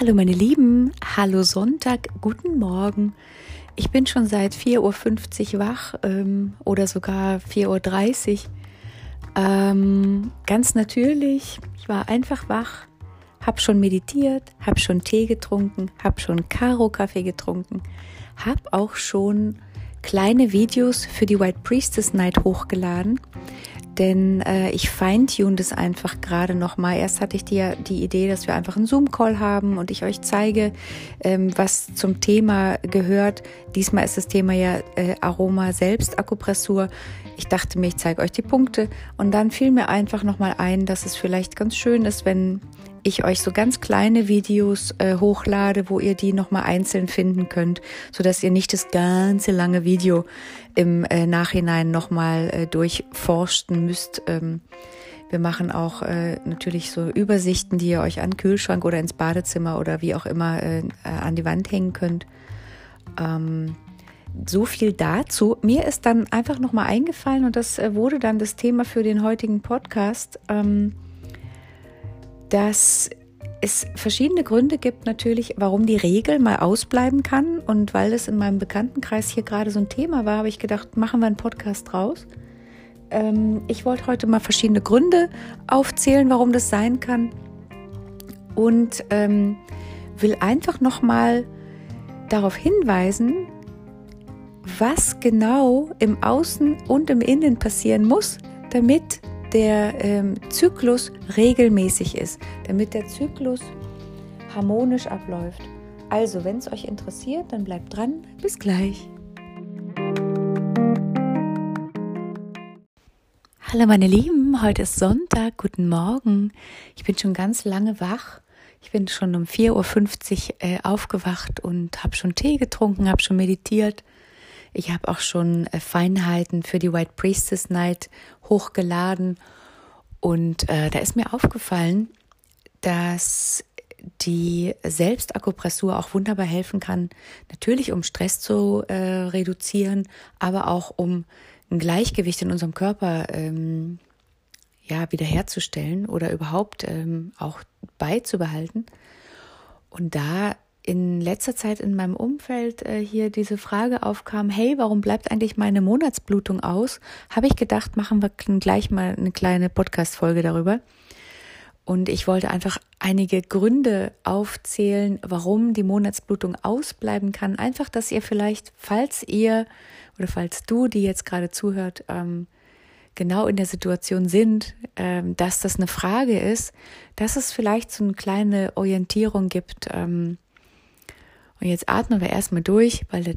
Hallo meine Lieben, hallo Sonntag, guten Morgen. Ich bin schon seit 4.50 Uhr wach ähm, oder sogar 4.30 Uhr. Ähm, ganz natürlich, ich war einfach wach, habe schon meditiert, habe schon Tee getrunken, habe schon Karo-Kaffee getrunken, habe auch schon kleine Videos für die White Priestess Night hochgeladen denn äh, ich feintune das einfach gerade nochmal. Erst hatte ich die, die Idee, dass wir einfach einen Zoom-Call haben und ich euch zeige, ähm, was zum Thema gehört. Diesmal ist das Thema ja äh, Aroma selbst, Akupressur. Ich dachte mir, ich zeige euch die Punkte und dann fiel mir einfach nochmal ein, dass es vielleicht ganz schön ist, wenn ich euch so ganz kleine Videos äh, hochlade, wo ihr die nochmal einzeln finden könnt, so dass ihr nicht das ganze lange Video im äh, Nachhinein nochmal äh, durchforsten müsst. Ähm, wir machen auch äh, natürlich so Übersichten, die ihr euch an Kühlschrank oder ins Badezimmer oder wie auch immer äh, äh an die Wand hängen könnt. Ähm, so viel dazu. Mir ist dann einfach nochmal eingefallen und das äh, wurde dann das Thema für den heutigen Podcast. Ähm, dass es verschiedene Gründe gibt natürlich, warum die Regel mal ausbleiben kann. Und weil es in meinem Bekanntenkreis hier gerade so ein Thema war, habe ich gedacht, machen wir einen Podcast draus. Ähm, ich wollte heute mal verschiedene Gründe aufzählen, warum das sein kann. Und ähm, will einfach nochmal darauf hinweisen, was genau im Außen und im Innen passieren muss, damit der ähm, Zyklus regelmäßig ist, damit der Zyklus harmonisch abläuft. Also, wenn es euch interessiert, dann bleibt dran. Bis gleich. Hallo meine Lieben, heute ist Sonntag, guten Morgen. Ich bin schon ganz lange wach. Ich bin schon um 4.50 Uhr äh, aufgewacht und habe schon Tee getrunken, habe schon meditiert. Ich habe auch schon äh, Feinheiten für die White Priestess Night hochgeladen. Und äh, da ist mir aufgefallen, dass die Selbstakupressur auch wunderbar helfen kann, natürlich um Stress zu äh, reduzieren, aber auch um ein Gleichgewicht in unserem Körper ähm, ja, wiederherzustellen oder überhaupt ähm, auch beizubehalten. Und da in letzter Zeit in meinem Umfeld äh, hier diese Frage aufkam, hey, warum bleibt eigentlich meine Monatsblutung aus? Habe ich gedacht, machen wir gleich mal eine kleine Podcast-Folge darüber. Und ich wollte einfach einige Gründe aufzählen, warum die Monatsblutung ausbleiben kann. Einfach, dass ihr vielleicht, falls ihr oder falls du, die jetzt gerade zuhört, ähm, genau in der Situation sind, ähm, dass das eine Frage ist, dass es vielleicht so eine kleine Orientierung gibt, ähm, und jetzt atmen wir erstmal durch, weil das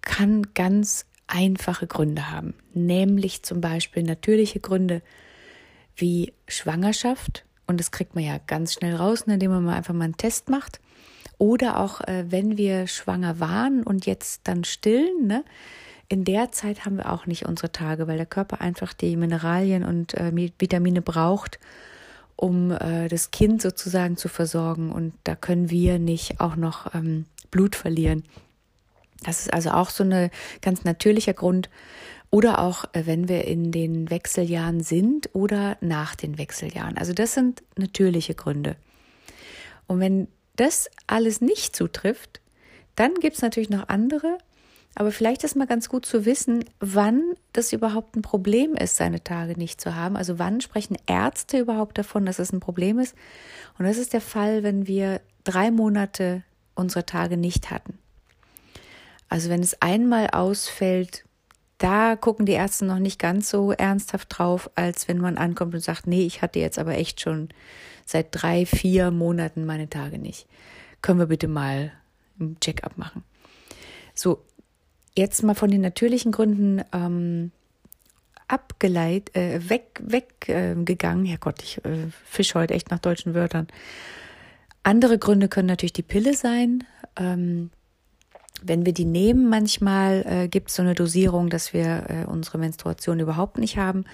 kann ganz einfache Gründe haben. Nämlich zum Beispiel natürliche Gründe wie Schwangerschaft. Und das kriegt man ja ganz schnell raus, ne, indem man mal einfach mal einen Test macht. Oder auch, äh, wenn wir schwanger waren und jetzt dann stillen, ne, in der Zeit haben wir auch nicht unsere Tage, weil der Körper einfach die Mineralien und äh, Vitamine braucht, um äh, das Kind sozusagen zu versorgen. Und da können wir nicht auch noch ähm, Blut verlieren. Das ist also auch so ein ganz natürlicher Grund. Oder auch, äh, wenn wir in den Wechseljahren sind oder nach den Wechseljahren. Also das sind natürliche Gründe. Und wenn das alles nicht zutrifft, dann gibt es natürlich noch andere. Aber vielleicht ist mal ganz gut zu wissen, wann das überhaupt ein Problem ist, seine Tage nicht zu haben. Also wann sprechen Ärzte überhaupt davon, dass es ein Problem ist. Und das ist der Fall, wenn wir drei Monate unsere Tage nicht hatten. Also wenn es einmal ausfällt, da gucken die Ärzte noch nicht ganz so ernsthaft drauf, als wenn man ankommt und sagt, nee, ich hatte jetzt aber echt schon seit drei, vier Monaten meine Tage nicht. Können wir bitte mal ein Check-up machen. So, jetzt mal von den natürlichen Gründen ähm, abgeleitet, äh, weg, weggegangen. Äh, Herrgott, ich äh, fisch heute echt nach deutschen Wörtern. Andere Gründe können natürlich die Pille sein. Ähm, wenn wir die nehmen, manchmal äh, gibt es so eine Dosierung, dass wir äh, unsere Menstruation überhaupt nicht haben.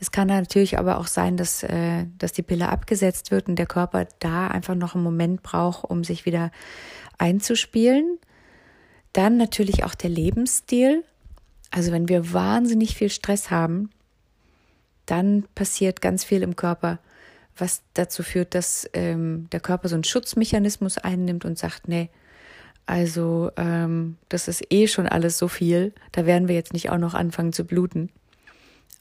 Es kann natürlich aber auch sein, dass, äh, dass die Pille abgesetzt wird und der Körper da einfach noch einen Moment braucht, um sich wieder einzuspielen. Dann natürlich auch der Lebensstil. Also wenn wir wahnsinnig viel Stress haben, dann passiert ganz viel im Körper, was dazu führt, dass ähm, der Körper so einen Schutzmechanismus einnimmt und sagt, nee, also ähm, das ist eh schon alles so viel, da werden wir jetzt nicht auch noch anfangen zu bluten.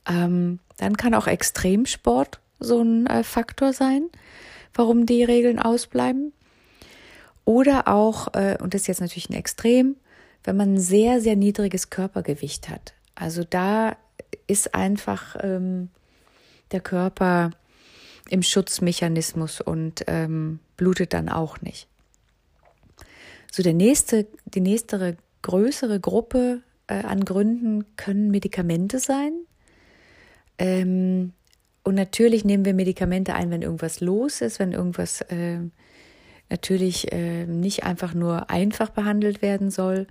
Ähm, dann kann auch Extremsport so ein äh, Faktor sein, warum die Regeln ausbleiben. Oder auch, äh, und das ist jetzt natürlich ein Extrem, wenn man ein sehr, sehr niedriges Körpergewicht hat. Also da ist einfach ähm, der Körper im Schutzmechanismus und ähm, blutet dann auch nicht. So der nächste, die nächste größere Gruppe äh, an Gründen können Medikamente sein. Ähm, und natürlich nehmen wir Medikamente ein, wenn irgendwas los ist, wenn irgendwas äh, natürlich äh, nicht einfach nur einfach behandelt werden soll.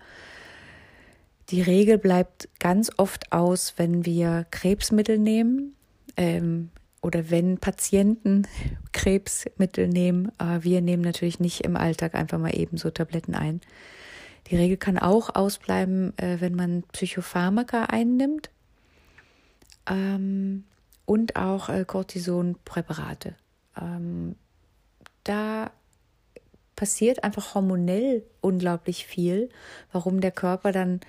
Die Regel bleibt ganz oft aus, wenn wir Krebsmittel nehmen ähm, oder wenn Patienten Krebsmittel nehmen. Äh, wir nehmen natürlich nicht im Alltag einfach mal eben so Tabletten ein. Die Regel kann auch ausbleiben, äh, wenn man Psychopharmaka einnimmt ähm, und auch äh, Cortisonpräparate. Ähm, da passiert einfach hormonell unglaublich viel, warum der Körper dann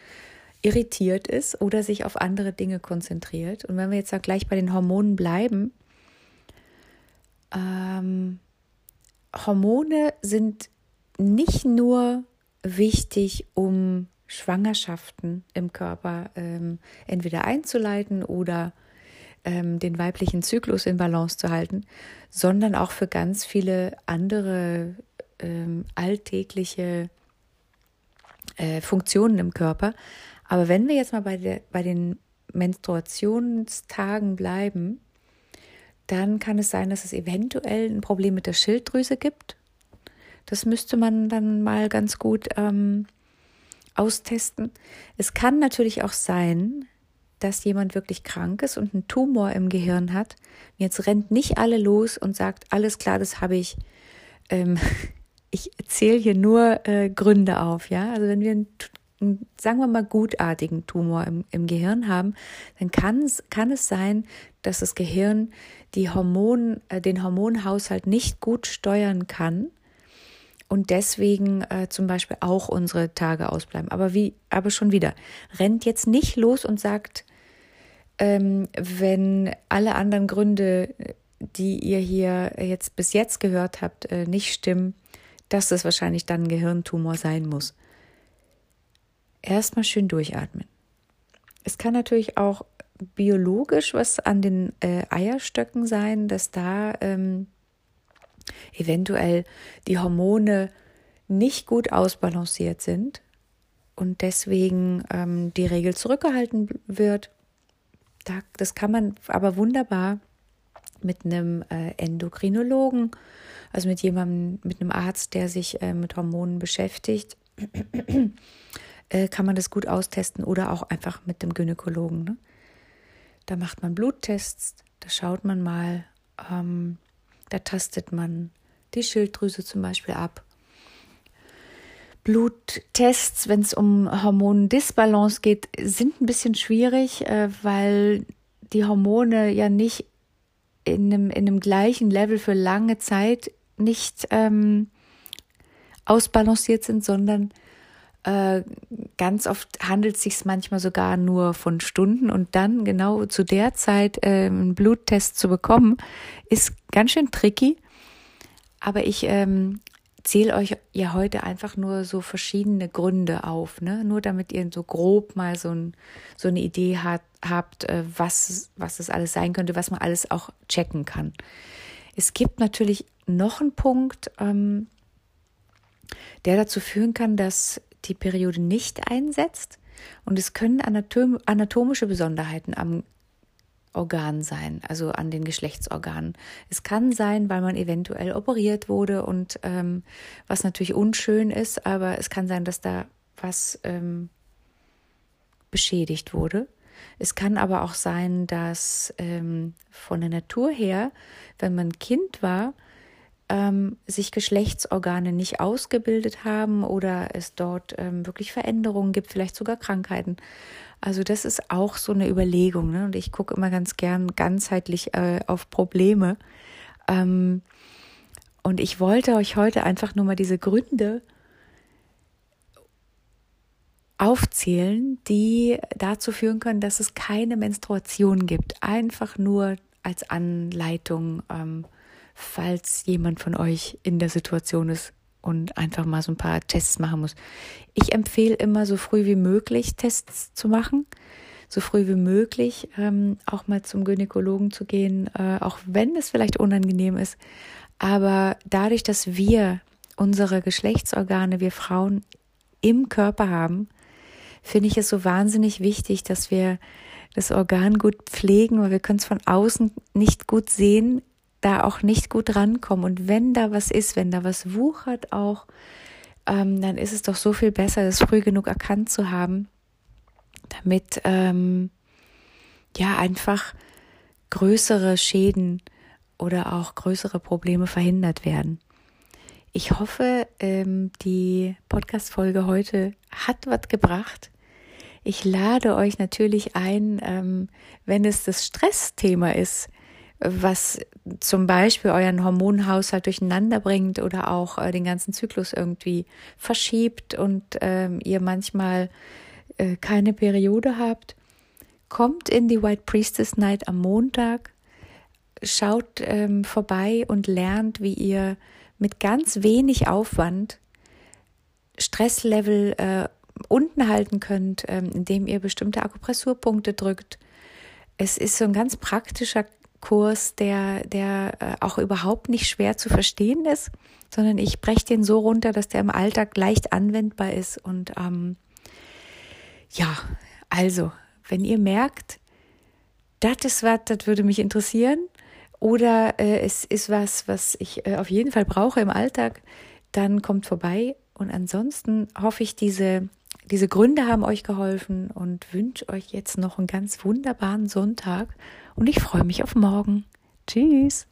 irritiert ist oder sich auf andere Dinge konzentriert. Und wenn wir jetzt gleich bei den Hormonen bleiben, ähm, Hormone sind nicht nur wichtig, um Schwangerschaften im Körper ähm, entweder einzuleiten oder ähm, den weiblichen Zyklus in Balance zu halten, sondern auch für ganz viele andere ähm, alltägliche äh, Funktionen im Körper. Aber wenn wir jetzt mal bei, der, bei den Menstruationstagen bleiben, dann kann es sein, dass es eventuell ein Problem mit der Schilddrüse gibt. Das müsste man dann mal ganz gut ähm, austesten. Es kann natürlich auch sein, dass jemand wirklich krank ist und einen Tumor im Gehirn hat. Jetzt rennt nicht alle los und sagt, alles klar, das habe ich. Ähm, ich zähle hier nur äh, Gründe auf, ja. Also wenn wir einen, sagen wir mal, gutartigen Tumor im, im Gehirn haben, dann kann es, kann es sein, dass das Gehirn die Hormon, äh, den Hormonhaushalt nicht gut steuern kann und deswegen äh, zum Beispiel auch unsere Tage ausbleiben. Aber wie, aber schon wieder, rennt jetzt nicht los und sagt, ähm, wenn alle anderen Gründe, die ihr hier jetzt bis jetzt gehört habt, äh, nicht stimmen, dass es wahrscheinlich dann ein Gehirntumor sein muss. Erstmal schön durchatmen. Es kann natürlich auch biologisch was an den äh, Eierstöcken sein, dass da ähm, eventuell die Hormone nicht gut ausbalanciert sind und deswegen ähm, die Regel zurückgehalten wird. Da, das kann man aber wunderbar mit einem äh, Endokrinologen, also mit jemandem, mit einem Arzt, der sich äh, mit Hormonen beschäftigt, äh, kann man das gut austesten oder auch einfach mit dem Gynäkologen. Ne? Da macht man Bluttests, da schaut man mal, ähm, da tastet man die Schilddrüse zum Beispiel ab. Bluttests, wenn es um Hormondisbalance geht, sind ein bisschen schwierig, äh, weil die Hormone ja nicht in einem, in einem gleichen Level für lange Zeit nicht ähm, ausbalanciert sind, sondern äh, ganz oft handelt es sich manchmal sogar nur von Stunden und dann genau zu der Zeit äh, einen Bluttest zu bekommen, ist ganz schön tricky. Aber ich ähm, zähle euch ja heute einfach nur so verschiedene Gründe auf, ne? Nur damit ihr so grob mal so, ein, so eine Idee hat, habt, äh, was, was das alles sein könnte, was man alles auch checken kann. Es gibt natürlich noch einen Punkt, ähm, der dazu führen kann, dass die Periode nicht einsetzt. Und es können anatom anatomische Besonderheiten am Organ sein, also an den Geschlechtsorganen. Es kann sein, weil man eventuell operiert wurde und ähm, was natürlich unschön ist, aber es kann sein, dass da was ähm, beschädigt wurde. Es kann aber auch sein, dass ähm, von der Natur her, wenn man Kind war, ähm, sich Geschlechtsorgane nicht ausgebildet haben oder es dort ähm, wirklich Veränderungen gibt, vielleicht sogar Krankheiten. Also das ist auch so eine Überlegung. Ne? Und ich gucke immer ganz gern ganzheitlich äh, auf Probleme. Ähm, und ich wollte euch heute einfach nur mal diese Gründe aufzählen, die dazu führen können, dass es keine Menstruation gibt. Einfach nur als Anleitung, ähm, falls jemand von euch in der Situation ist und einfach mal so ein paar Tests machen muss. Ich empfehle immer so früh wie möglich Tests zu machen, so früh wie möglich ähm, auch mal zum Gynäkologen zu gehen, äh, auch wenn es vielleicht unangenehm ist. Aber dadurch, dass wir unsere Geschlechtsorgane, wir Frauen im Körper haben, finde ich es so wahnsinnig wichtig, dass wir das Organ gut pflegen, weil wir können es von außen nicht gut sehen, da auch nicht gut rankommen. Und wenn da was ist, wenn da was wuchert auch, ähm, dann ist es doch so viel besser, das früh genug erkannt zu haben, damit ähm, ja einfach größere Schäden oder auch größere Probleme verhindert werden. Ich hoffe, ähm, die Podcast-Folge heute hat was gebracht. Ich lade euch natürlich ein, ähm, wenn es das Stressthema ist, was zum Beispiel euren Hormonhaushalt durcheinander bringt oder auch äh, den ganzen Zyklus irgendwie verschiebt und ähm, ihr manchmal äh, keine Periode habt, kommt in die White Priestess Night am Montag, schaut ähm, vorbei und lernt, wie ihr mit ganz wenig Aufwand Stresslevel äh, unten halten könnt, ähm, indem ihr bestimmte Akupressurpunkte drückt. Es ist so ein ganz praktischer Kurs, der, der äh, auch überhaupt nicht schwer zu verstehen ist, sondern ich breche den so runter, dass der im Alltag leicht anwendbar ist. Und ähm, ja, also, wenn ihr merkt, das ist was, das würde mich interessieren, oder äh, es ist was, was ich äh, auf jeden Fall brauche im Alltag, dann kommt vorbei. Und ansonsten hoffe ich, diese, diese Gründe haben euch geholfen und wünsche euch jetzt noch einen ganz wunderbaren Sonntag. Und ich freue mich auf morgen. Tschüss.